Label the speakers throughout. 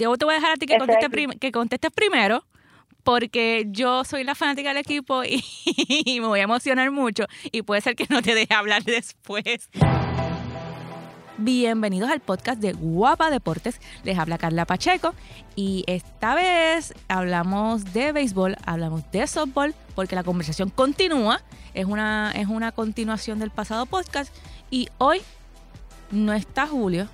Speaker 1: yo te voy a dejar a ti que contestes, que contestes primero, porque yo soy la fanática del equipo y, me voy a emocionar mucho y puede ser que no te deje hablar después. Bienvenidos al podcast de Guapa Deportes. Les habla Carla Pacheco y esta vez hablamos de béisbol, hablamos de softball porque la conversación continúa. Es una, es una continuación del pasado podcast y hoy no está Julio.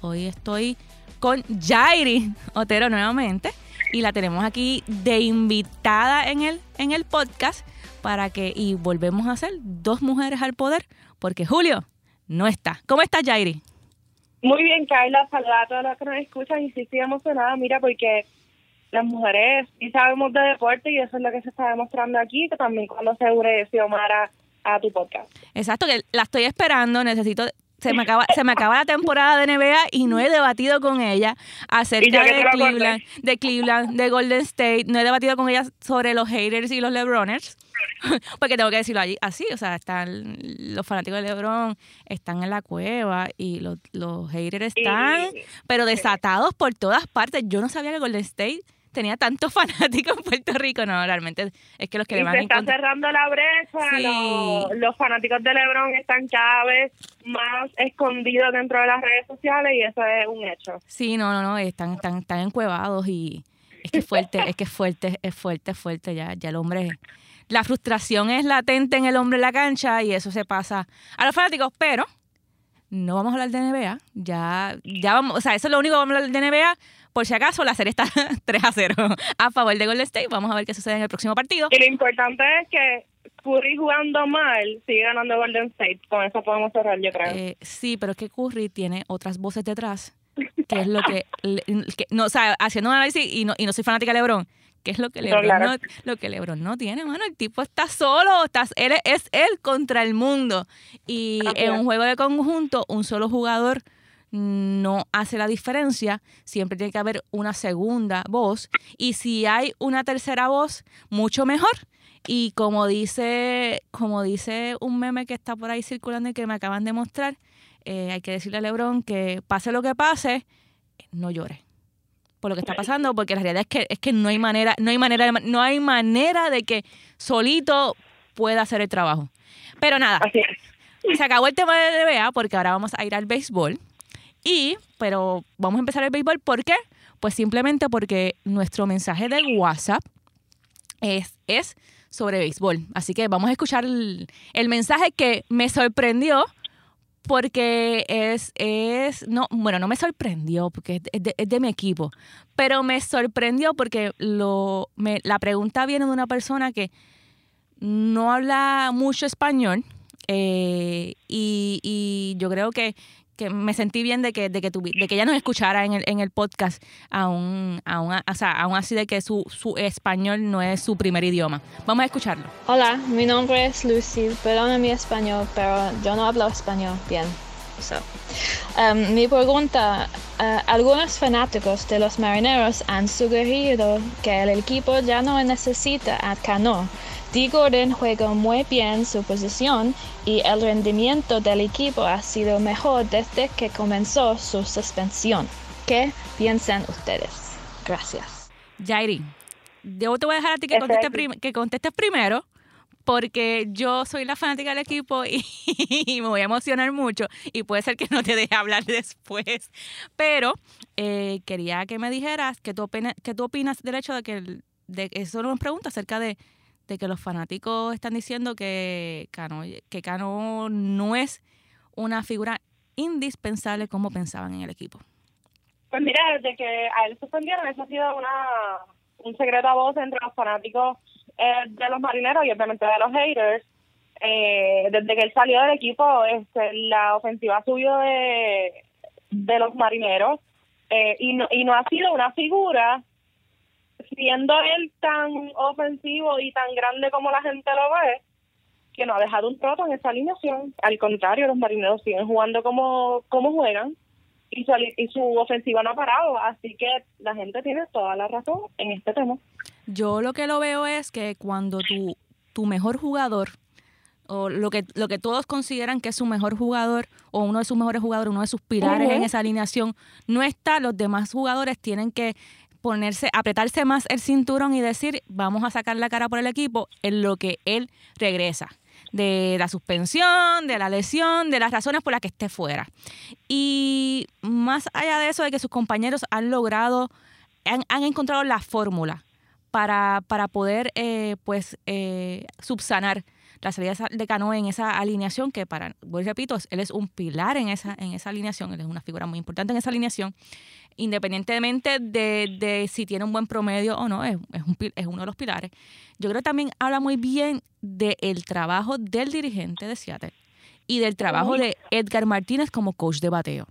Speaker 1: Hoy estoy con Jairi Otero nuevamente y la tenemos aquí de invitada en el, en el podcast para que, y volvemos a ser dos mujeres al poder, porque Julio no está. ¿Cómo estás, Jairi?
Speaker 2: Muy bien, Carla. Saludos a todos los que nos escuchan y sí estoy emocionada, mira, porque las mujeres sí sabemos de deporte y eso es lo que se está demostrando aquí, que también cuando se une Xiomara a tu podcast.
Speaker 1: Exacto, que la estoy esperando, necesito se me acaba se me acaba la temporada de NBA y no he debatido con ella acerca de Cleveland, de Cleveland, de Golden State, no he debatido con ella sobre los haters y los LeBroners. Porque tengo que decirlo allí así, o sea, están los fanáticos de LeBron están en la cueva y los, los haters están, pero desatados por todas partes. Yo no sabía que Golden State tenía tantos fanáticos en Puerto Rico. No, realmente es que los que
Speaker 2: le
Speaker 1: van
Speaker 2: se está cerrando la brecha. Los, fanáticos de LeBron están cada vez más escondidos dentro de las redes sociales y eso es un hecho.
Speaker 1: Sí, no, no, no, están, están, están encuevados y es que es fuerte, es que es fuerte, es fuerte, es fuerte. Ya, ya el hombre la frustración es latente en el hombre en la cancha y eso se pasa a los fanáticos, pero no vamos a hablar de NBA. Ya, ya vamos, o sea, eso es lo único que vamos a hablar de NBA. Por si acaso, la serie está 3 a 0 a favor de Golden State. Vamos a ver qué sucede en el próximo partido.
Speaker 2: Y lo importante es que Curry jugando mal sigue ganando Golden State. Con eso podemos cerrar, yo creo.
Speaker 1: Eh, sí, pero es que Curry tiene otras voces detrás, que es lo que, no, o sea, haciendo un análisis y no, y no soy fanática de LeBron que es lo que LeBron no, lo que LeBron no tiene, mano. El tipo está solo, está, él es él contra el mundo. Y en un juego de conjunto, un solo jugador no hace la diferencia. Siempre tiene que haber una segunda voz. Y si hay una tercera voz, mucho mejor. Y como dice, como dice un meme que está por ahí circulando y que me acaban de mostrar, eh, hay que decirle a LeBron que pase lo que pase, no llore por lo que está pasando, porque la realidad es que es que no hay manera, no hay manera, no hay manera de que solito pueda hacer el trabajo. Pero nada, se acabó el tema de NBA porque ahora vamos a ir al béisbol. Y, pero vamos a empezar el béisbol, ¿por qué? Pues simplemente porque nuestro mensaje de WhatsApp es, es sobre béisbol. Así que vamos a escuchar el, mensaje que me sorprendió porque es, es, no, bueno, no me sorprendió porque es de, mi equipo, pero me sorprendió porque lo, la pregunta viene de una persona que no habla mucho español eh, y, y yo creo que, que me sentí bien de que, de que, de que ella nos escuchara en el, en el podcast, aún, aún, o sea, aún así de que su, su español no es su primer idioma. Vamos a escucharlo.
Speaker 3: Hola, mi nombre es Lucy, perdona mi español, pero yo no hablo español bien. Um, mi pregunta, uh, algunos fanáticos de los marineros han sugerido que el equipo ya no necesita a Cano. Gordon juega muy bien su posición y el rendimiento del equipo ha sido mejor desde que comenzó su suspensión. ¿Qué piensan ustedes? Gracias.
Speaker 1: Jairi, yo te voy a dejar a ti que contestes, que contestes primero porque yo soy la fanática del equipo y, me voy a emocionar mucho y puede ser que no te deje hablar después. Pero eh, quería que me dijeras qué tú, opinas, qué tú opinas del hecho de que, de, eso nos pregunta acerca de de que los fanáticos están diciendo que Cano, que Cano no es una figura indispensable como pensaban en el equipo.
Speaker 2: Pues mira, desde que a él suspendieron, eso ha sido una, un secreto a voz entre los fanáticos eh, de los marineros y obviamente de los haters. Eh, desde que él salió del equipo, este, la ofensiva subió de, de los marineros eh, y, no, y no ha sido una figura siendo él tan ofensivo y tan grande como la gente lo ve, que no ha dejado un troto en esa alineación. Al contrario, los marineros siguen jugando como, como juegan y su, y su ofensiva no ha parado. Así que la gente tiene toda la razón en este tema.
Speaker 1: Yo lo que lo veo es que cuando tu, tu mejor jugador o lo que, lo que todos consideran que es su mejor jugador o uno de sus mejores jugadores, uno de sus pilares en esa alineación, no está, los demás jugadores tienen que ponerse, apretarse más el cinturón y decir, vamos a sacar la cara por el equipo en lo que él regresa de la suspensión, de la lesión, de las razones por las que esté fuera. Y más allá de eso, de que sus compañeros han logrado, han, encontrado la fórmula para, para poder eh, pues eh, subsanar la salida de Cano en esa alineación que para, voy repito, él es un pilar en esa, en esa alineación, él es una figura muy importante en esa alineación, independientemente de, de si tiene un buen promedio o no, es, es, un, es uno de los pilares. Yo creo que también habla muy bien del trabajo del dirigente de Seattle y del trabajo de Edgar Martínez como coach de bateo.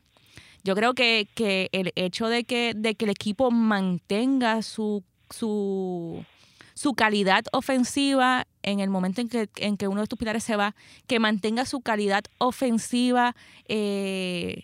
Speaker 1: Yo creo que, que el hecho de que, de que el equipo mantenga su, su su calidad ofensiva en el momento en que, en que uno de tus pilares se va, que mantenga su calidad ofensiva eh,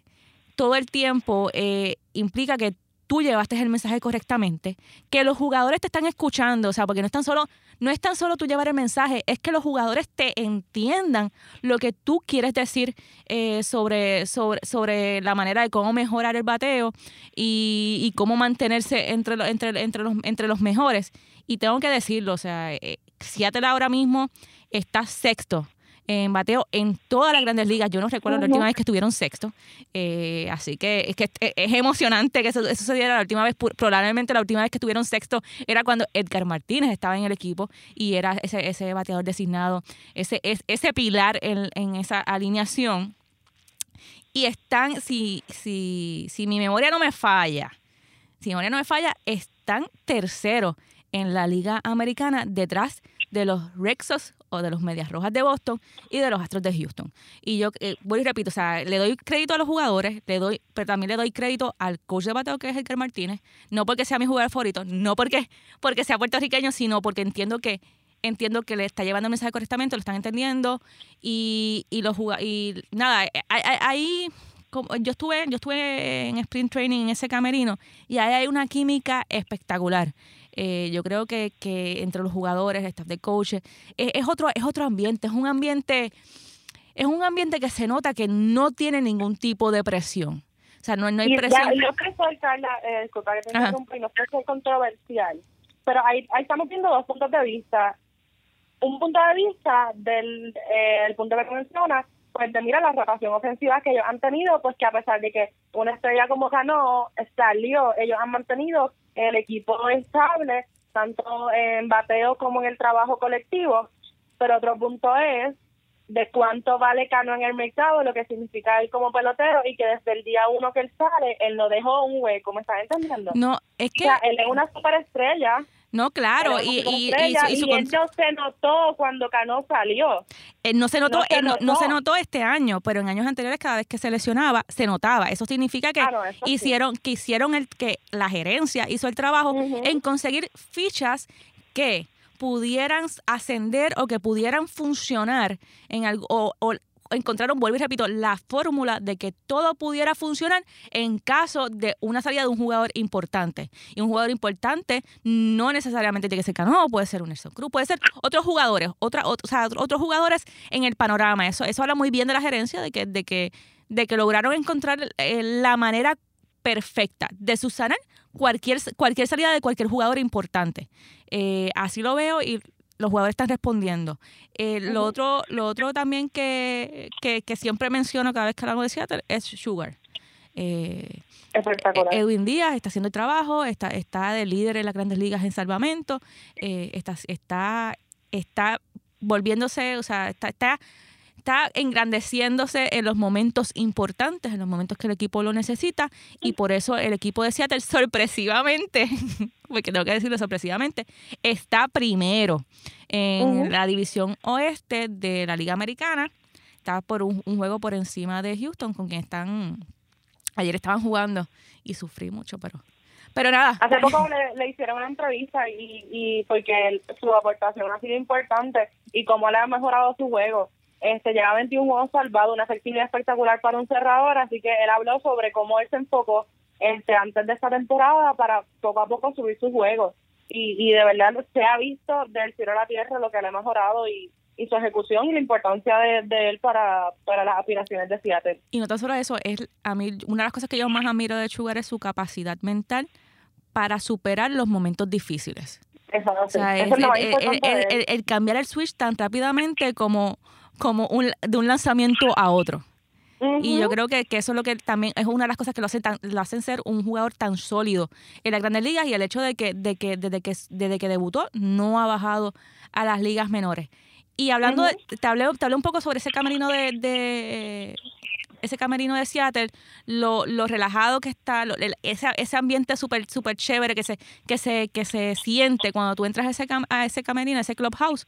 Speaker 1: todo el tiempo, eh, implica que tú llevaste el mensaje correctamente, que los jugadores te están escuchando, o sea, porque no es tan solo, no es tan solo tú llevar el mensaje, es que los jugadores te entiendan lo que tú quieres decir eh, sobre, sobre, sobre la manera de cómo mejorar el bateo y, cómo mantenerse entre, entre, entre, los, entre los mejores. Y tengo que decirlo, o sea, eh, Seattle ahora mismo está sexto en bateo en todas las grandes ligas. Yo no recuerdo la última vez que estuvieron sexto. Eh, así que es, que es emocionante que eso, sucediera la última vez. Probablemente la última vez que estuvieron sexto era cuando Edgar Martínez estaba en el equipo y era ese, ese bateador designado, ese, ese pilar en, en esa alineación. Y están, si, si, si mi memoria no me falla, si mi memoria no me falla, están terceros en la Liga Americana detrás de los Rexos o de los Medias Rojas de Boston y de los Astros de Houston. Y yo eh, voy y repito, o sea, le doy crédito a los jugadores, le doy, pero también le doy crédito al coach de bateo que es Edgar Martínez, no porque sea mi jugador favorito, no porque, porque sea puertorriqueño, sino porque entiendo que entiendo que le está llevando el mensaje correctamente, lo están entendiendo y, y los y nada, eh, ahí yo estuve, yo estuve en sprint training en ese camerino y ahí hay una química espectacular. Eh, yo creo que, que, entre los jugadores, el staff de coaches, es, otro, es otro ambiente, es un ambiente, es un ambiente que se nota que no tiene ningún tipo de presión. O sea, no, no hay presión.
Speaker 2: yo creo que Carla, eh, disculpa que te y no quiero ser controversial, pero ahí, ahí estamos viendo dos puntos de vista. Un punto de vista del eh, el punto que menciona pues de mira la rotación ofensiva que ellos han tenido, pues que a pesar de que una estrella como ganó salió, ellos han mantenido el equipo estable, tanto en bateo como en el trabajo colectivo. Pero otro punto es de cuánto vale Cano en el mercado, lo que significa él como pelotero y que desde el día uno que él sale, él no dejó un hueco, ¿me estás entendiendo?
Speaker 1: No, es que...
Speaker 2: O sea, él es una superestrella.
Speaker 1: No, claro, y, y,
Speaker 2: y, no se notó cuando Cano salió.
Speaker 1: Eh, no, se notó, no, se, no, se notó este año, pero en años anteriores cada vez que se lesionaba se notaba. Eso significa que hicieron que hicieron el que la gerencia hizo el trabajo en conseguir fichas que pudieran ascender o que pudieran funcionar en algo o, o, encontraron, vuelvo y repito, la fórmula de que todo pudiera funcionar en caso de una salida de un jugador importante. Y un jugador importante no necesariamente tiene que ser Cano, puede ser un Nelson Cruz, puede ser otros jugadores, otra, o otros jugadores en el panorama. Eso, eso habla muy bien de la gerencia, de que, de que, de que lograron encontrar eh, la manera perfecta de subsanar cualquier, cualquier salida de cualquier jugador importante. Eh, así lo veo y los jugadores están respondiendo. Eh, lo, otro, lo otro también que, que, siempre menciono cada vez que hablamos de Seattle es Sugar.
Speaker 2: Eh, Espectacular.
Speaker 1: Edwin Díaz está haciendo el trabajo, está, está de líder en las grandes ligas en salvamento, eh, está, está, está volviéndose, o sea, está, está está engrandeciéndose en los momentos importantes, en los momentos que el equipo lo necesita, y por eso el equipo de Seattle sorpresivamente, porque tengo que decirlo sorpresivamente, está primero en la división oeste de la Liga Americana. Está por un, juego por encima de Houston, con quien están. Ayer estaban jugando y sufrí mucho, pero pero nada.
Speaker 2: Hace poco le, hicieron una entrevista y, y porque su aportación ha sido importante y cómo le ha mejorado su juego. Este, lleva 21 juegos salvados, una efectividad espectacular para un cerrador, así que él habló sobre cómo él se enfocó este, antes de esta temporada para poco a poco subir sus juegos. Y, y de verdad se ha visto del cielo a la tierra lo que le ha mejorado y, y su ejecución y la importancia de, él para, para las aspiraciones de Seattle.
Speaker 1: Y no tan solo eso, es a mí una de las cosas que yo más admiro de Sugar es su capacidad mental para superar los momentos difíciles.
Speaker 2: o sea,
Speaker 1: el, el, cambiar el switch tan rápidamente como, como un, de un lanzamiento a otro. Y yo creo que, que, eso es lo que también es una de las cosas que lo hacen, lo hacen ser un jugador tan sólido en las grandes ligas y el hecho de que, de que, desde, que desde que debutó no ha bajado a las ligas menores. Y hablando, de, te, hablé, te hablé un poco sobre ese camerino de, ese camerino de Seattle, lo, lo relajado que está, ese, ese ambiente súper super chévere que se, que, se, que se siente cuando tú entras a ese, a ese camerino, a ese clubhouse.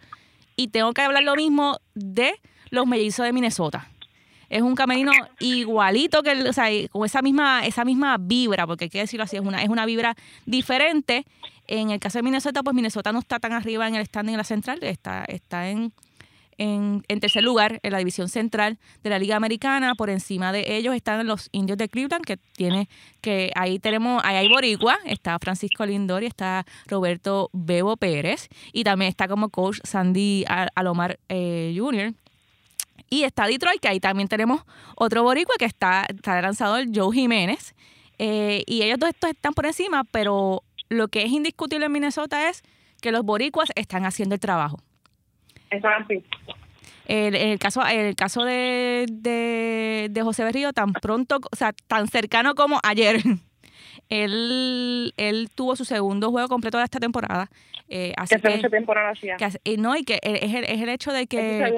Speaker 1: Y tengo que hablar lo mismo de los mellizos de Minnesota. Es un camerino igualito que, o sea, con esa misma, esa misma vibra, porque hay que decirlo así, es una, es una vibra diferente en el caso de Minnesota, pues Minnesota no está tan arriba en el standing en la central, está, está en, en, tercer lugar en la división central de la Liga Americana. Por encima de ellos están los indios de Cleveland, que tiene, que ahí tenemos, ahí hay Boricua, está Francisco Lindor y está Roberto Bebo Pérez, y también está como coach Sandy Alomar eh, Jr. Y está Detroit, que ahí también tenemos otro boricua que está, está lanzador Joe Jiménez. Eh, y ellos dos estos están por encima, pero lo que es indiscutible en Minnesota es que los boricuas están haciendo el trabajo.
Speaker 2: Eso es así.
Speaker 1: El, el caso, el caso de, de, José Berrío, tan pronto, o sea, tan cercano como ayer, él, él tuvo su segundo juego completo de esta temporada.
Speaker 2: Eh, así que, que, temporada hacía.
Speaker 1: y no, y que es el, es el hecho de que...
Speaker 2: Es,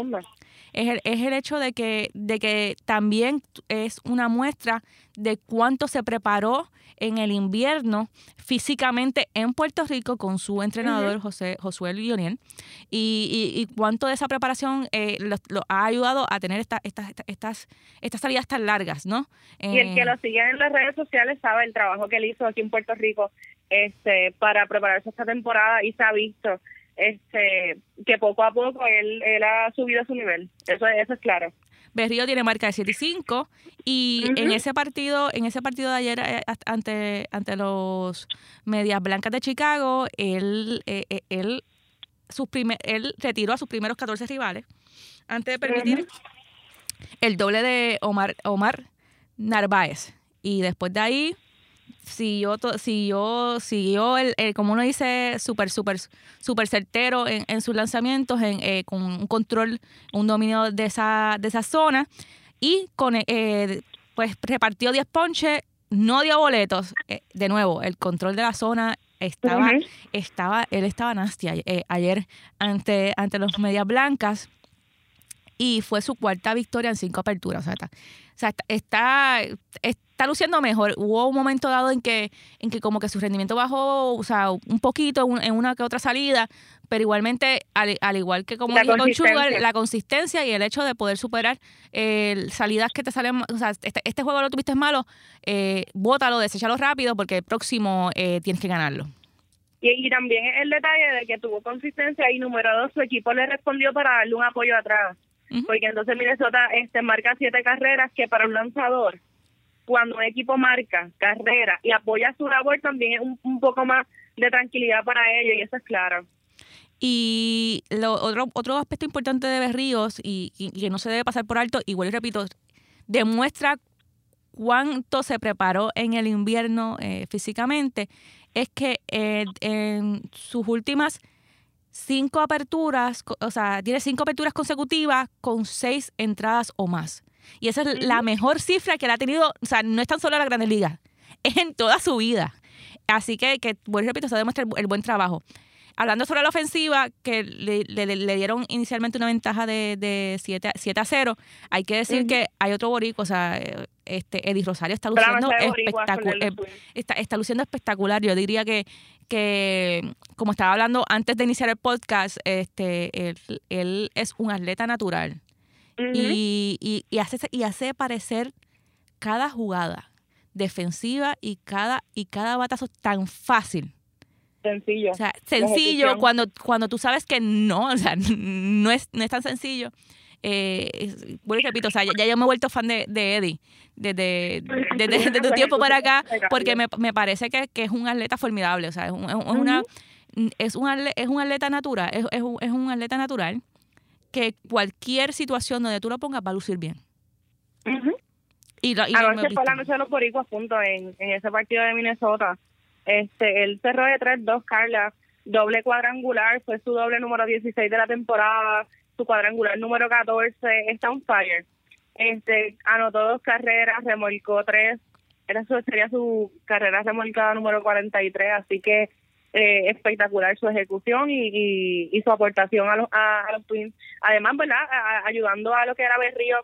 Speaker 1: es el, es el hecho de que, de que también es una muestra de cuánto se preparó en el invierno físicamente en Puerto Rico con su entrenador José Josué Lionel y, y, cuánto de esa preparación eh, lo, ha ayudado a tener estas estas estas estas salidas tan largas, ¿no?
Speaker 2: y el que eh, lo sigue en las redes sociales sabe el trabajo que él hizo aquí en Puerto Rico este para prepararse esta temporada y se ha visto este que poco a poco él, él ha subido su nivel. Eso, eso es claro.
Speaker 1: Berrío tiene marca de 7 y 5 y en ese partido en ese partido de ayer eh, ante ante los Medias Blancas de Chicago, él eh, eh, él sus primer, él retiró a sus primeros 14 rivales antes de permitir el doble de Omar Omar Narváez y después de ahí siguió, siguió, siguió el, el, como uno dice, súper, súper, súper certero en, en, sus lanzamientos, en, eh, con un control, un dominio de esa, de esa zona y con, eh, pues repartió 10 ponches, no dio boletos. Eh, de nuevo, el control de la zona estaba, estaba, él estaba nasty ayer ante, ante los medias blancas y fue su cuarta victoria en cinco aperturas. O sea, está, está, luciendo mejor. Hubo un momento dado en que, en que como que su rendimiento bajó, o sea, un poquito en una que otra salida, pero igualmente, al, igual que como con Sugar, la consistencia y el hecho de poder superar eh, salidas que te salen, o sea, este, este juego lo tuviste malo, eh, bótalo, deséchalo rápido porque el próximo eh, tienes que ganarlo.
Speaker 2: Y, y, también el detalle de que tuvo consistencia y número dos, su equipo le respondió para darle un apoyo atrás porque entonces Minnesota este marca siete carreras que para un lanzador cuando un equipo marca carrera y apoya su labor también es un, poco más de tranquilidad para ellos y eso es claro.
Speaker 1: Y lo, otro, otro aspecto importante de Berríos y, que no se debe pasar por alto, igual y repito, demuestra cuánto se preparó en el invierno eh, físicamente, es que eh, en sus últimas cinco aperturas, o sea, tiene cinco aperturas consecutivas con seis entradas o más. Y esa es la mejor cifra que él ha tenido, o sea, no es tan solo en la Grandes Ligas, es en toda su vida. Así que, que bueno, repito, se demuestra el, buen trabajo. Hablando sobre la ofensiva, que le, le, dieron inicialmente una ventaja de, de 7, 7 a 0, hay que decir que hay otro borico, o sea, este Eddie Rosario está luciendo espectacular, eh, está, está luciendo espectacular. Yo diría que, que, como estaba hablando antes de iniciar el podcast, este, él, es un atleta natural. y, y, hace, y hace parecer cada jugada defensiva y cada, y cada batazo tan fácil.
Speaker 2: Sencillo.
Speaker 1: O sea, sencillo cuando, cuando tú sabes que no, o sea, no es, no es tan sencillo eh, bueno, repito, o sea, ya, yo me he vuelto fan de, de Eddie desde, desde, tu tiempo para acá, porque me, me parece que, que, es un atleta formidable, o sea, es, un, es una es un, es un atleta natural, es, es, un, es un atleta natural que cualquier situación donde tú lo pongas va a lucir bien.
Speaker 2: Y, lo, y Anoche fue la noche de los boricuas punto en, en ese partido de Minnesota. Este, él cerró de 3-2, Carla, doble cuadrangular, fue su doble número 16 de la temporada, su cuadrangular número 14, está on fire. Este, anotó dos carreras, remolcó tres, era su, sería su carrera remolcada número 43, así que eh, espectacular su ejecución y, y, su aportación a los, a, los Twins. Además, ¿verdad? ayudando a lo que era Berrío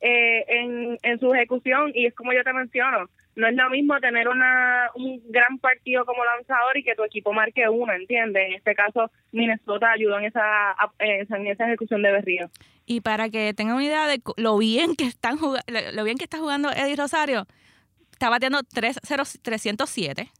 Speaker 2: eh, en, en su ejecución y es como yo te menciono, no es lo mismo tener una, un gran partido como lanzador y que tu equipo marque uno, ¿entiendes? En este caso, Minnesota ayudó en esa, en esa ejecución de Berrío.
Speaker 1: Y para que tengan una idea de lo bien que están lo bien que está jugando Eddie Rosario, está bateando 307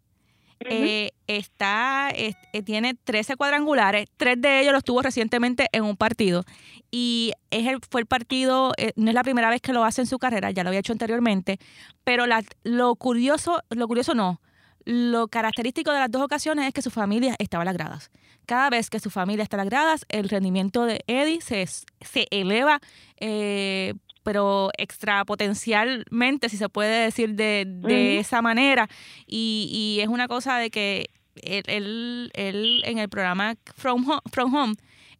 Speaker 1: eh, está, eh, tiene 13 cuadrangulares, tres de ellos los tuvo recientemente en un partido. Y es el, fue el partido, eh, no es la primera vez que lo hace en su carrera, ya lo había hecho anteriormente, pero lo curioso, lo curioso no, lo característico de las dos ocasiones es que su familia estaba a las gradas. Cada vez que su familia está a las gradas, el rendimiento de Eddie se, se eleva eh, pero extrapotencialmente, si se puede decir de, esa manera. Y, y, es una cosa de que él, él, en el programa From Home, From Home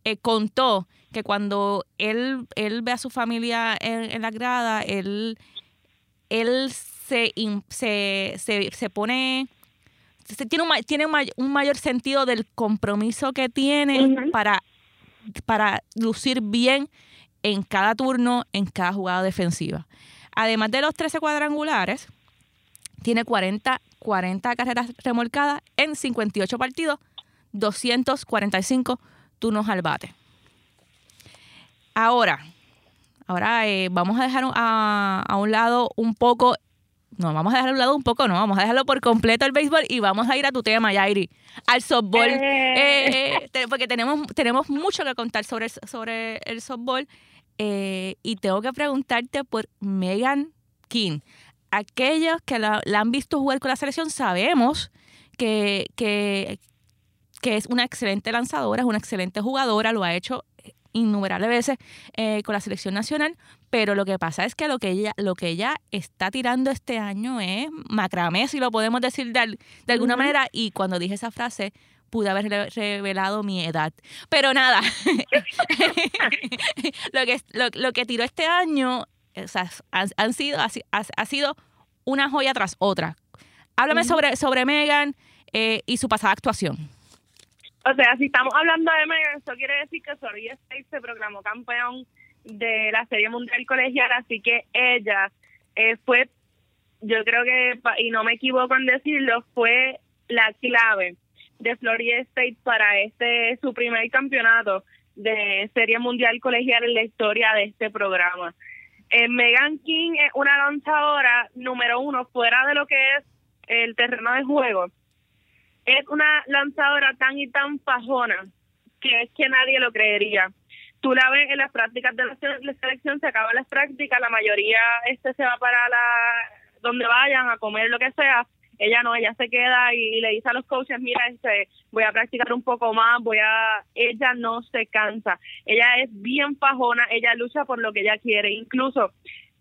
Speaker 1: eh, contó que cuando él, él ve a su familia en, la grada, él, él se, se, se, se pone tiene, un, tiene un, mayor sentido del compromiso que tiene para, para lucir bien en cada turno, en cada jugada defensiva. Además de los 13 cuadrangulares, tiene 40, 40 carreras remolcadas en 58 partidos, 245 turnos al bate. Ahora, ahora eh, vamos a dejar a, a, un lado un poco, no, vamos a dejar a un lado un poco, no, vamos a dejarlo por completo el béisbol y vamos a ir a tu tema, Yairi, al softball, eh. Eh, porque tenemos, tenemos mucho que contar sobre, sobre el softball eh, y tengo que preguntarte por Megan King. Aquellos que la, han visto jugar con la selección sabemos que, que, es una excelente lanzadora, es una excelente jugadora, lo ha hecho innumerables veces eh, con la selección nacional, pero lo que pasa es que lo que ella, lo que ella está tirando este año es macramé, si lo podemos decir de, de alguna manera, y cuando dije esa frase, pude haber revelado mi edad. Pero nada, lo, que, lo, que tiró este año o sea, han, sido, ha, sido una joya tras otra. Háblame sobre, sobre Megan eh, y su pasada actuación.
Speaker 2: O sea, si estamos hablando de Megan, eso quiere decir que Florida State se proclamó campeón de la Serie Mundial Colegial, así que ella eh, fue, yo creo que, y no me equivoco en decirlo, fue la clave de Florida State para este su primer campeonato de Serie Mundial Colegial en la historia de este programa. Eh, Megan King es una lanzadora número uno fuera de lo que es el terreno de juego. Es una lanzadora tan y tan fajona que es que nadie lo creería. Tú la ves en las prácticas de la selección, se acaban las prácticas, la mayoría este se va para la donde vayan a comer lo que sea ella no, ella se queda y, le dice a los coaches, mira, este, voy a practicar un poco más, voy a, ella no se cansa, ella es bien fajona, ella lucha por lo que ella quiere, incluso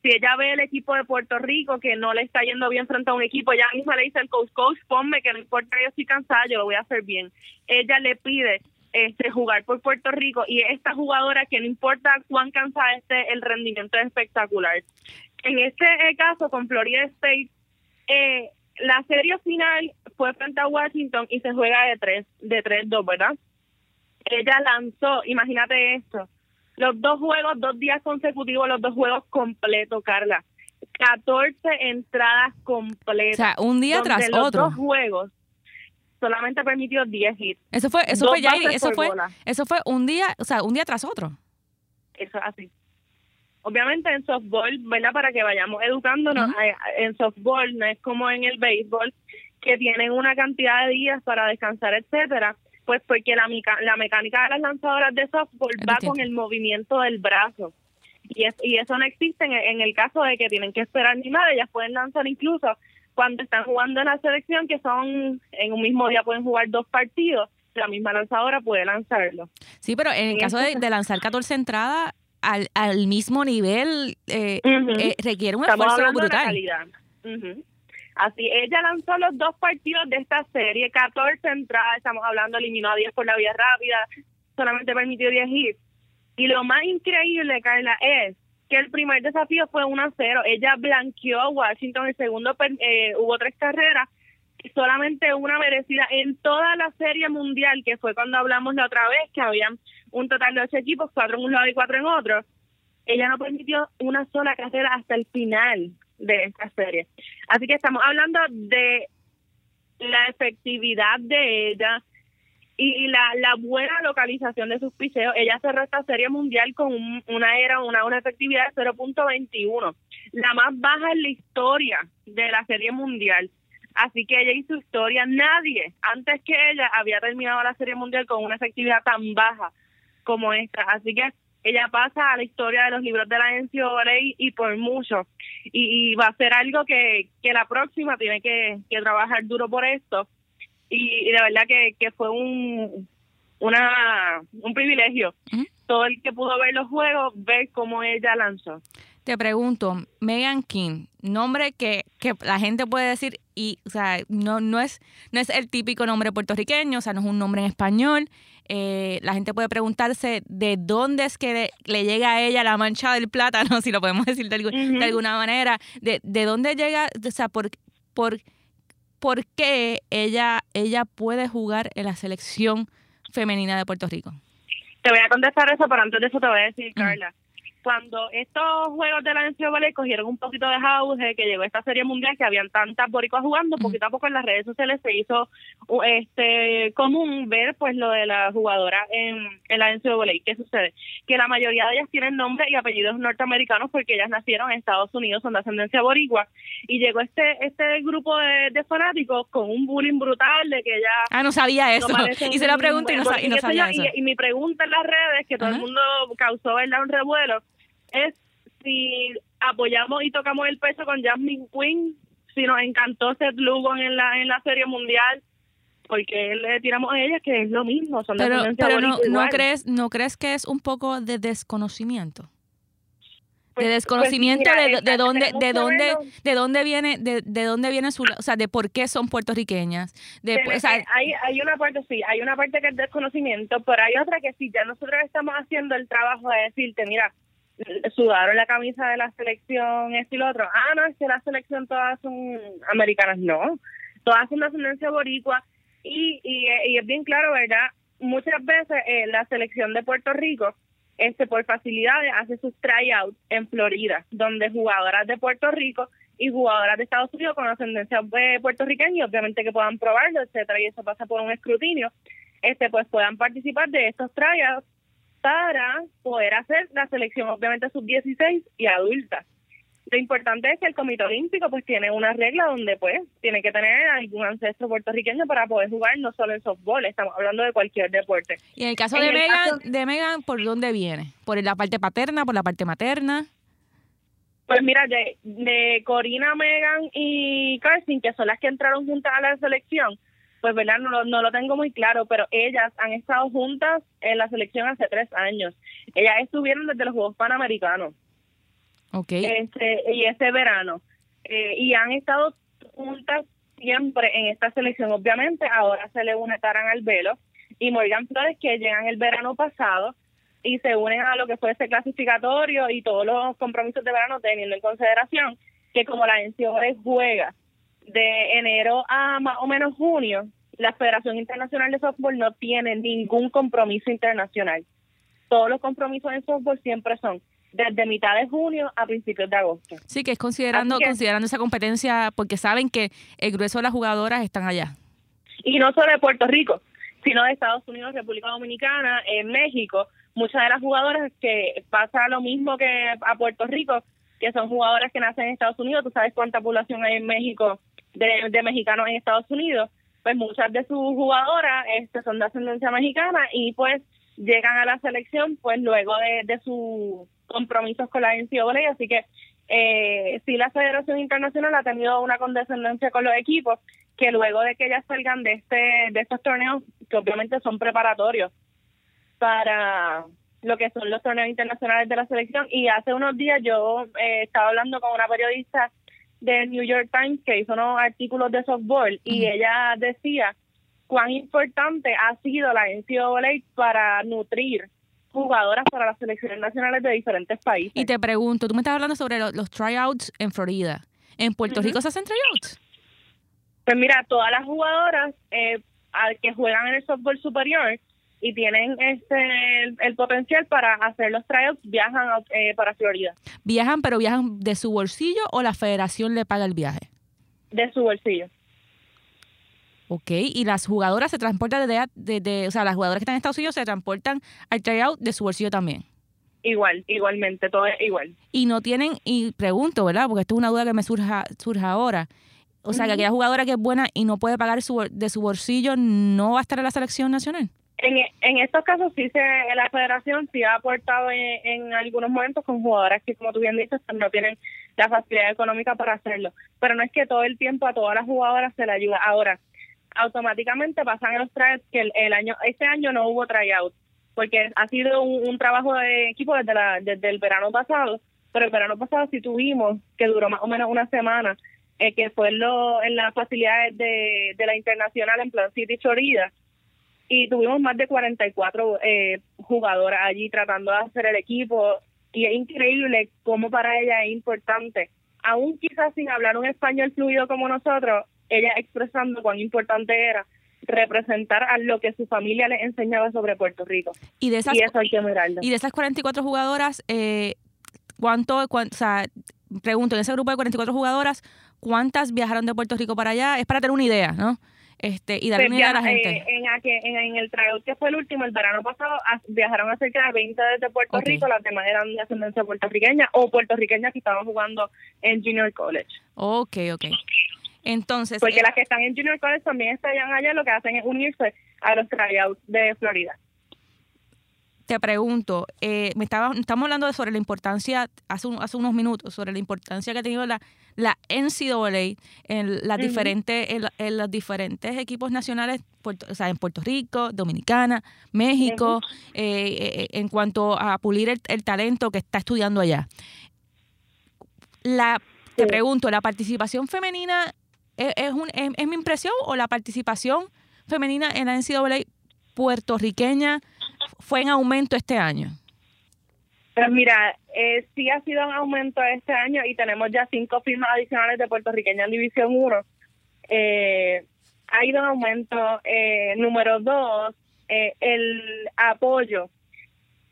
Speaker 2: si ella ve el equipo de Puerto Rico que no le está yendo bien frente a un equipo, ella misma le dice al coach, coach, ponme que no importa yo estoy cansada, yo lo voy a hacer bien. Ella le pide este jugar por Puerto Rico y esta jugadora que no importa cuán cansada esté, el rendimiento es espectacular. En este eh, caso con Florida State, eh, la serie final fue frente a Washington y se juega de tres, de tres dos, ¿verdad? Ella lanzó, imagínate esto, los dos juegos, dos días consecutivos, los dos juegos completos, Carla. 14 entradas completas.
Speaker 1: O sea, un día tras
Speaker 2: los
Speaker 1: otro.
Speaker 2: Dos juegos solamente permitió 10 hits.
Speaker 1: Eso fue, eso fue, eso fue, eso fue un día, o sea, un día tras otro.
Speaker 2: Eso así obviamente en softball, ¿verdad? Para que vayamos educándonos, en softball no es como en el béisbol, que tienen una cantidad de días para descansar, etcétera, pues porque la, la mecánica de las lanzadoras de softball va con el movimiento del brazo. Y, es, y eso no existe en, en, el caso de que tienen que esperar ni nada, ellas pueden lanzar incluso cuando están jugando en la selección, que son en un mismo día pueden jugar dos partidos, la misma lanzadora puede lanzarlo.
Speaker 1: Sí, pero en el caso de, lanzar 14 entradas al, al mismo nivel, eh, eh, requiere un esfuerzo brutal.
Speaker 2: Así, ella lanzó los dos partidos de esta serie, 14 entradas, estamos hablando, eliminó a 10 por la vía rápida, solamente permitió 10 hits. Y lo más increíble, Carla, es que el primer desafío fue 1 a 0. Ella blanqueó a Washington, el segundo eh, hubo tres carreras y solamente una merecida en toda la serie mundial, que fue cuando hablamos la otra vez, que habían un total de ocho equipos, cuatro en un lado y cuatro en otro. Ella no permitió una sola carrera hasta el final de esta serie. Así que estamos hablando de la efectividad de ella y la, la buena localización de sus piseos. Ella cerró esta serie mundial con una era una, una efectividad de 0.21, la más baja en la historia de la serie mundial. Así que ella hizo historia. Nadie antes que ella había terminado la serie mundial con una efectividad tan baja como esta. Así que ella pasa a la historia de los libros de la NCAA y por mucho. Y, va a ser algo que, que la próxima tiene que, trabajar duro por esto. Y, de verdad que, que fue un, una, un privilegio. Todo el que pudo ver los juegos, ver cómo ella lanzó.
Speaker 1: Te pregunto, Megan King, nombre que, que la gente puede decir y, o sea, no, no, es, no es el típico nombre puertorriqueño, o sea, no es un nombre en español. Eh, la gente puede preguntarse de dónde es que le llega a ella la mancha del plátano, si lo podemos decir de, de alguna manera, de, de dónde llega, o sea, por, por, por qué ella, ella puede jugar en la selección femenina de Puerto Rico.
Speaker 2: Te voy a contestar eso, pero antes de eso te voy a decir, Carla cuando estos juegos de la NCAA cogieron un poquito de auge, que llegó esta serie mundial, que habían tantas boricuas jugando, poquito a poco en las redes sociales se hizo este común ver pues lo de la jugadora en, en la NCAA. ¿Qué sucede? Que la mayoría de ellas tienen nombres y apellidos norteamericanos porque ellas nacieron en Estados Unidos, son de ascendencia boricua, y llegó este este grupo de, fanáticos con un bullying brutal de que ella...
Speaker 1: Ah, no sabía eso. y se la pregunta y no, sabía eso.
Speaker 2: Y, mi pregunta en las redes, que todo el mundo causó ¿verdad? un revuelo, es si apoyamos y tocamos el peso con Jasmine Quinn, si nos encantó Seth Lugon en la, en la Serie Mundial, porque le tiramos a ella que es lo mismo, son
Speaker 1: pero, pero no, no crees no crees que es un poco de desconocimiento de pues, desconocimiento pues de, de, dónde de dónde de dónde viene de, de dónde viene su o sea de por qué son puertorriqueñas de,
Speaker 2: hay hay una parte sí hay una parte que es desconocimiento pero hay otra que sí ya nosotros estamos haciendo el trabajo de decirte mira sudaron la camisa de la selección, esto y lo otro. Ah, no, es que la selección todas son americanas. No, todas son de ascendencia boricua. Y, y, es bien claro, ¿verdad? Muchas veces eh, la selección de Puerto Rico, este por facilidades, hace sus tryouts en Florida, donde jugadoras de Puerto Rico y jugadoras de Estados Unidos con ascendencia eh, puertorriqueña, obviamente que puedan probarlo, etcétera, y eso pasa por un escrutinio, este pues puedan participar de estos tryouts para poder hacer la selección obviamente sub-16 y adulta. Lo importante es que el Comité Olímpico pues tiene una regla donde pues tiene que tener algún ancestro puertorriqueño para poder jugar no solo en softball, estamos hablando de cualquier deporte.
Speaker 1: Y en el caso de Megan, de Megan, ¿por dónde viene? ¿Por la parte paterna, por la parte materna?
Speaker 2: Pues mira, de, de Corina, Megan y Carson, que son las que entraron juntas a la selección, pues verdad no, no lo tengo muy claro, pero ellas han estado juntas en la selección hace tres años. Ellas estuvieron desde los Juegos Panamericanos.
Speaker 1: Ok.
Speaker 2: Este, y este verano. Eh, y han estado juntas siempre en esta selección. Obviamente ahora se le une Taran al velo y Morgan Flores que llegan el verano pasado y se unen a lo que fue ese clasificatorio y todos los compromisos de verano teniendo en consideración que como la NCAA juega de enero a más o menos junio, la Federación Internacional de Softball no tiene ningún compromiso internacional. Todos los compromisos en softball siempre son desde mitad de junio a principios de agosto.
Speaker 1: Sí, que es considerando considerando esa competencia porque saben que el grueso de las jugadoras están allá.
Speaker 2: Y no solo de Puerto Rico, sino de Estados Unidos, República Dominicana, en México. Muchas de las jugadoras que pasa lo mismo que a Puerto Rico, que son jugadoras que nacen en Estados Unidos. Tú sabes cuánta población hay en México de, mexicanos en Estados Unidos, pues muchas de sus jugadoras este, son de ascendencia mexicana y pues llegan a la selección pues luego de, de sus compromisos con la NCAA, así que eh, sí la Federación Internacional ha tenido una condescendencia con los equipos que luego de que ellas salgan de este de estos torneos que obviamente son preparatorios para lo que son los torneos internacionales de la selección. Y hace unos días yo eh, estaba hablando con una periodista del New York Times que hizo unos artículos de softball y ella decía cuán importante ha sido la NCAA para nutrir jugadoras para las selecciones nacionales de diferentes países.
Speaker 1: Y te pregunto, tú me estás hablando sobre los, tryouts en Florida. ¿En Puerto Rico se hacen tryouts?
Speaker 2: Pues mira, todas las jugadoras eh, que juegan en el softball superior y tienen este el, potencial para hacer los tryouts viajan eh, para Florida.
Speaker 1: ¿Viajan, pero viajan de su bolsillo o la federación le paga el viaje?
Speaker 2: De su bolsillo.
Speaker 1: Ok, y las jugadoras se transportan desde, o sea, las jugadoras que están en Estados Unidos se transportan al tryout de su bolsillo también.
Speaker 2: Igual, igualmente, todo es igual.
Speaker 1: Y no tienen, y pregunto, ¿verdad? Porque esto es una duda que me surja, surja ahora. O sea, que aquella jugadora que es buena y no puede pagar su, de su bolsillo no va a estar en la selección nacional.
Speaker 2: En, en estos casos sí se, la federación sí ha aportado en, algunos momentos con jugadoras que, como tú bien dices, pues no tienen la facilidad económica para hacerlo. Pero no es que todo el tiempo a todas las jugadoras se le ayuda. Ahora, automáticamente pasan los tryouts que el, año, este año no hubo tryouts, porque ha sido un, trabajo de equipo desde, la, el verano pasado, pero el verano pasado sí tuvimos, que duró más o menos una semana, eh, que fue en, lo, en las facilidades de, de la Internacional en Plan City, Florida, y tuvimos más de 44 eh, jugadoras allí tratando de hacer el equipo y es increíble cómo para ella es importante, aún quizás sin hablar un español fluido como nosotros, ella expresando cuán importante era representar a lo que su familia le enseñaba sobre Puerto Rico. Y, de esas, eso hay que mirarlo.
Speaker 1: Y de esas 44 jugadoras, eh, ¿cuánto, cuánto, o sea, pregunto, en ese grupo de 44 jugadoras, ¿cuántas viajaron de Puerto Rico para allá? Es para tener una idea, ¿no? Este y darle pues una idea a la gente.
Speaker 2: Eh, en, en, el tryout que fue el último, el verano pasado, viajaron a cerca de 20 desde Puerto Rico, las demás eran de ascendencia puertorriqueña o puertorriqueñas que estaban jugando en Junior College.
Speaker 1: Ok, ok. Entonces.
Speaker 2: Porque eh, las que están en Junior College también están allá, lo que hacen es unirse a los tryouts de Florida
Speaker 1: te pregunto, eh, me estaba, estamos hablando sobre la importancia, hace, hace unos minutos, sobre la importancia que ha tenido la, la NCAA en, las diferentes, en, los diferentes equipos nacionales, o sea, en Puerto Rico, Dominicana, México, eh, eh, en cuanto a pulir el, talento que está estudiando allá. La, Te pregunto, ¿la participación femenina es, es, un, es mi impresión o la participación femenina en la NCAA puertorriqueña fue en aumento este año?
Speaker 2: Pues mira, eh, sí ha sido un aumento este año y tenemos ya cinco firmas adicionales de puertorriqueña en División 1. Eh, ha ido en aumento. Eh, número dos, eh, el apoyo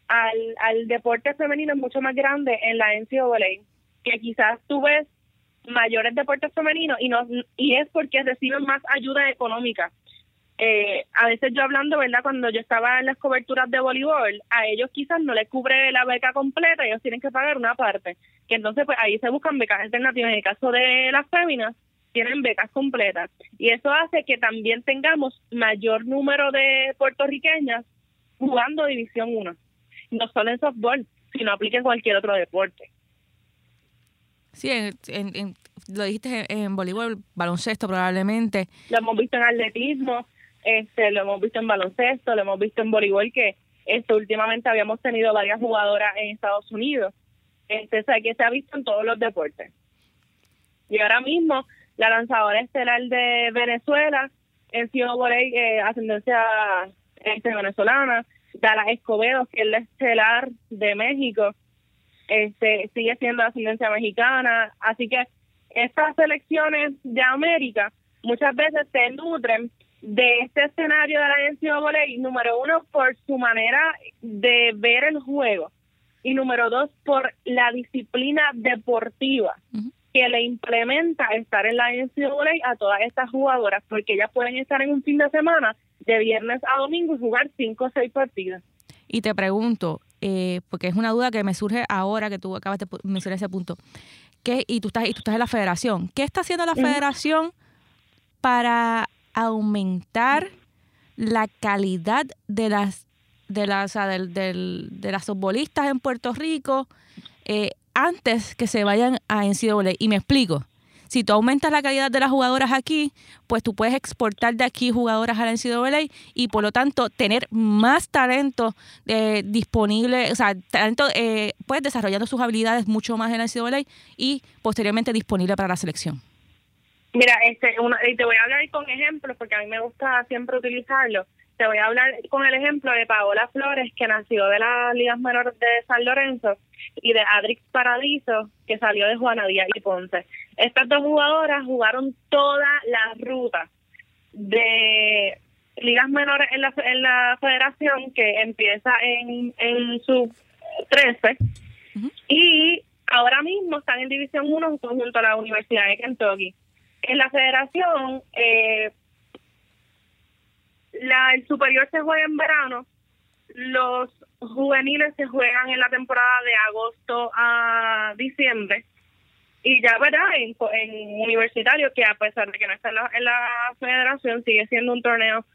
Speaker 2: al, al deporte femenino es mucho más grande en la NCAA, que quizás tú ves mayores deportes femeninos y no y es porque reciben más ayuda económica eh, a veces yo hablando, ¿verdad? Cuando yo estaba en las coberturas de voleibol, a ellos quizás no les cubre la beca completa, ellos tienen que pagar una parte. Que entonces, pues ahí se buscan becas alternativas. En el caso de las féminas, tienen becas completas. Y eso hace que también tengamos mayor número de puertorriqueñas jugando División 1. No solo en softball, sino aplica en cualquier otro deporte.
Speaker 1: Sí, en, lo dijiste en, en voleibol, baloncesto probablemente.
Speaker 2: Lo hemos visto en atletismo este, lo hemos visto en baloncesto, lo hemos visto en voleibol, que este, últimamente habíamos tenido varias jugadoras en Estados Unidos. Este, o sea, que se ha visto en todos los deportes. Y ahora mismo, la lanzadora estelar de Venezuela, en Ciudad Voley, eh, ascendencia este, venezolana, Dala Escobedo, que es la estelar de México, este, sigue siendo ascendencia mexicana. Así que estas selecciones de América muchas veces se nutren de este escenario de la NCAA, número uno, por su manera de ver el juego y número dos, por la disciplina deportiva que le implementa estar en la NCAA a todas estas jugadoras, porque ellas pueden estar en un fin de semana de viernes a domingo y jugar cinco o seis partidas.
Speaker 1: Y te pregunto, eh, porque es una duda que me surge ahora que tú acabas de mencionar ese punto, ¿qué, y, tú estás, y tú estás en la federación, ¿qué está haciendo la federación para aumentar la calidad de las de las de las futbolistas en Puerto Rico eh, antes que se vayan a NCAA. Y me explico. si tú aumentas la calidad de las jugadoras aquí, pues tú puedes exportar de aquí jugadoras a la NCAA y por lo tanto tener más talento eh, disponible, o sea, talento, eh, pues desarrollando sus habilidades mucho más en la NCAA y posteriormente disponible para la selección.
Speaker 2: Mira, este, y te voy a hablar con ejemplos porque a mí me gusta siempre utilizarlo. Te voy a hablar con el ejemplo de Paola Flores, que nació de las ligas menores de San Lorenzo, y de Adrix Paradiso, que salió de Juana Díaz y Ponce. Estas dos jugadoras jugaron toda la ruta de ligas menores en la, en la federación, que empieza en, en su 13, y ahora mismo están en División 1 junto a la Universidad de Kentucky. En la federación, eh, la, el superior se juega en verano, los juveniles se juegan en la temporada de agosto a diciembre y ya verdad en, en universitario que a pesar de que no está en la, federación sigue siendo un torneo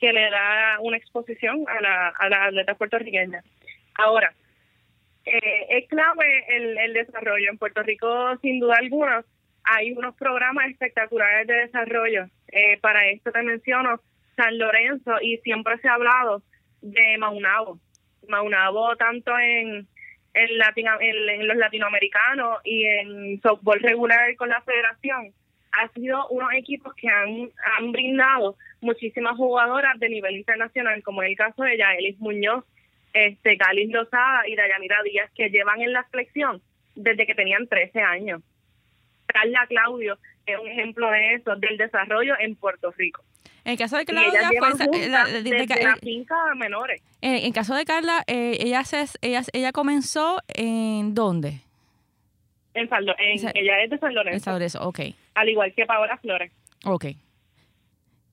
Speaker 2: que le da una exposición a la, a la atleta puertorriqueña. Ahora, eh, es clave el, el desarrollo. En Puerto Rico, sin duda alguna, hay unos programas espectaculares de desarrollo. Eh, para esto te menciono San Lorenzo y siempre se ha hablado de Maunabo. Maunabo tanto en los latinoamericanos y en softball regular con la federación ha sido unos equipos que han, han brindado muchísimas jugadoras de nivel internacional, como en el caso de Yaelis Muñoz, este Galis Lozada y Dayanira Díaz, que llevan en la selección desde que tenían 13 años. Carla Claudio es un ejemplo de eso, del desarrollo en Puerto Rico.
Speaker 1: En el caso de Claudia,
Speaker 2: fue la, de, finca menores.
Speaker 1: En, en, caso de Carla, eh, ella, se, ella, ella comenzó en dónde?
Speaker 2: En, San, en ella es de San Lorenzo. En
Speaker 1: San Lorenzo, ok.
Speaker 2: Al igual que Paola Flores.
Speaker 1: Ok.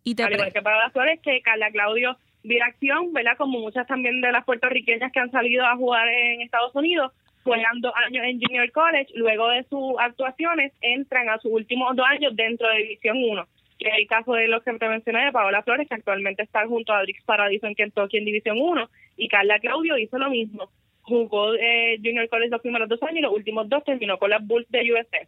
Speaker 2: Y te Al igual que Paola Flores, que Carla Claudio vira acción, ¿verdad? Como muchas también de las puertorriqueñas que han salido a jugar en Estados Unidos, juegan dos años en Junior College, luego de sus actuaciones entran a sus últimos dos años dentro de División 1 que es el caso de los que te mencioné de Paola Flores, que actualmente está junto a Adrix Paradiso en Kentucky en División 1, y Carla Claudio hizo lo mismo. Jugó eh, Junior College los primeros dos años y los últimos dos terminó con las Bulls de USA.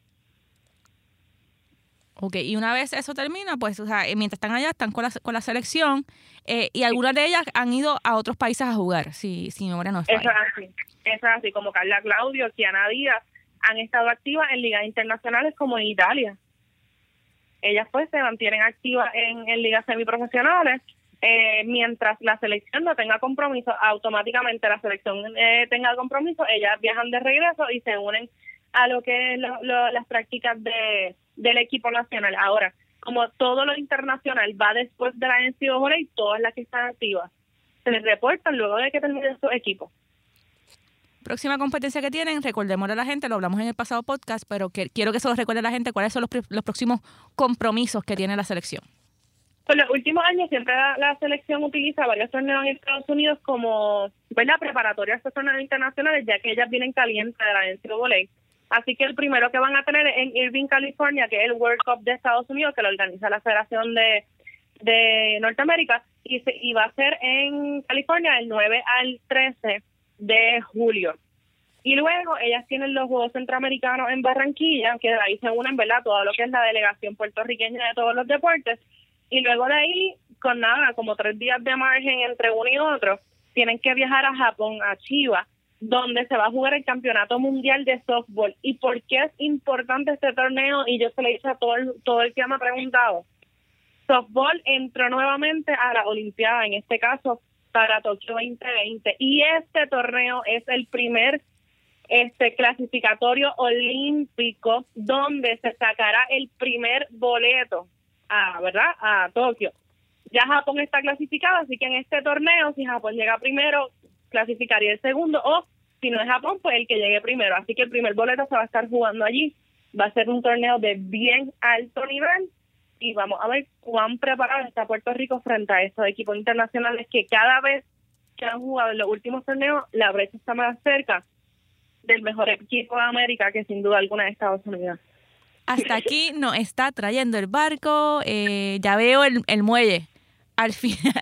Speaker 1: Ok, y una vez eso termina, pues, o sea, mientras están allá, están con la, con la selección, eh, y algunas de ellas han ido a otros países a jugar, si, si mi memoria no es
Speaker 2: Eso es así, eso es así, como Carla Claudio, Kiana Díaz, han estado activas en ligas internacionales como en Italia ellas pues se mantienen activas en, en ligas semiprofesionales. Eh, mientras la selección no tenga compromiso, automáticamente la selección eh, tenga compromiso, ellas viajan de regreso y se unen a lo que es las prácticas de, del equipo nacional. Ahora, como todo lo internacional va después de la NCAA, todas las que están activas se les reportan luego de que terminen su equipo
Speaker 1: próxima competencia que tienen, recordémosle a la gente, lo hablamos en el pasado podcast, pero que, quiero que se lo recuerde a la gente cuáles son los, los próximos compromisos que tiene la selección.
Speaker 2: Pues los últimos años siempre la, selección utiliza varios torneos en Estados Unidos como ¿verdad? preparatorias a torneos internacionales, ya que ellas vienen calientes de la NCAA. Así que el primero que van a tener es en Irving, California, que es el World Cup de Estados Unidos, que lo organiza la Federación de, de Norteamérica, y, se, y va a ser en California el 9 al 13 de julio. Y luego ellas tienen los Juegos Centroamericanos en Barranquilla, que de ahí se unen, ¿verdad? Todo lo que es la delegación puertorriqueña de todos los deportes. Y luego de ahí, con nada, como tres días de margen entre uno y otro, tienen que viajar a Japón, a Chiba, donde se va a jugar el Campeonato Mundial de Softball. ¿Y por qué es importante este torneo? Y yo se le hice a todo el, todo el que me ha preguntado. Softball entró nuevamente a la Olimpiada, en este caso para Tokio 2020 y este torneo es el primer este clasificatorio olímpico donde se sacará el primer boleto a verdad a Tokio ya Japón está clasificado así que en este torneo si Japón llega primero clasificaría el segundo o si no es Japón pues el que llegue primero así que el primer boleto se va a estar jugando allí va a ser un torneo de bien alto nivel y vamos a ver cuán preparado está Puerto Rico frente a estos equipos internacionales que cada vez que han jugado en los últimos torneos, la brecha está más cerca del mejor equipo de América que sin duda alguna es Estados Unidos.
Speaker 1: Hasta aquí nos está trayendo el barco, eh, ya veo el, el muelle. Al final,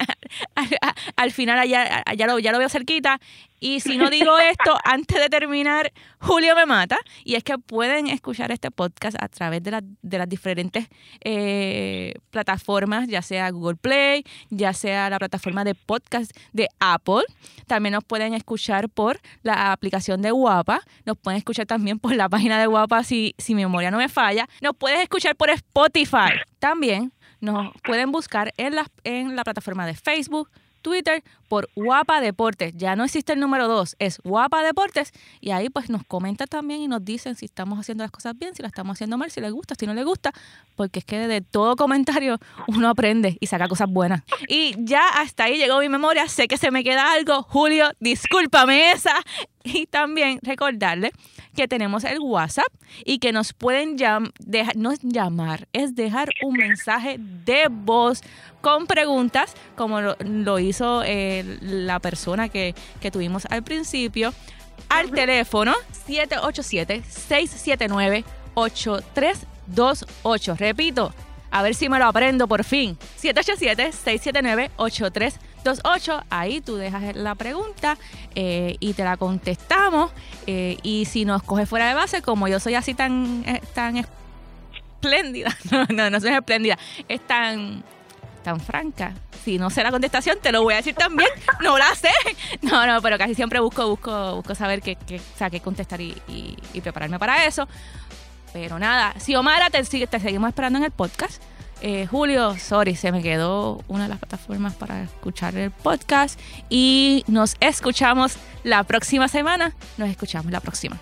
Speaker 1: al al final ya, ya, lo, ya lo veo cerquita. Y si no digo esto, antes de terminar, Julio me mata. Y es que pueden escuchar este podcast a través de, de las diferentes eh, plataformas, ya sea Google Play, ya sea la plataforma de podcast de Apple. También nos pueden escuchar por la aplicación de Guapa. Nos pueden escuchar también por la página de Guapa si, si mi memoria no me falla. Nos pueden escuchar por Spotify. También nos pueden buscar en la, en la plataforma de Facebook, Twitter por Guapa Deportes. Ya no existe el número 2, es Guapa Deportes. Y ahí pues nos comentan también y nos dicen si estamos haciendo las cosas bien, si las estamos haciendo mal, si les gusta, si no les gusta. Porque es que de todo comentario uno aprende y saca cosas buenas. Y ya hasta ahí llegó mi memoria. Sé que se me queda algo. Julio, discúlpame esa. Y también recordarle que tenemos el WhatsApp y que nos pueden dejar, no llamar, es dejar un mensaje de voz con preguntas, como lo, hizo eh, la persona que, que tuvimos al principio, al teléfono 787-679-8328. Repito, a ver si me lo aprendo por fin. 787-679-8328. 28, ahí tú dejas la pregunta eh, y te la contestamos. Eh, y si nos coge fuera de base, como yo soy así tan, eh, tan espléndida, no, no, no soy espléndida, es tan, tan franca. Si no sé la contestación, te lo voy a decir también. No la sé. No, no, pero casi siempre busco, busco, busco saber qué, qué, qué contestar y, y, prepararme para eso. Pero nada, si Omar te, te seguimos esperando en el podcast. Eh, Julio, sorry, se me quedó una de las plataformas para escuchar el podcast y nos escuchamos la próxima semana. Nos escuchamos la próxima.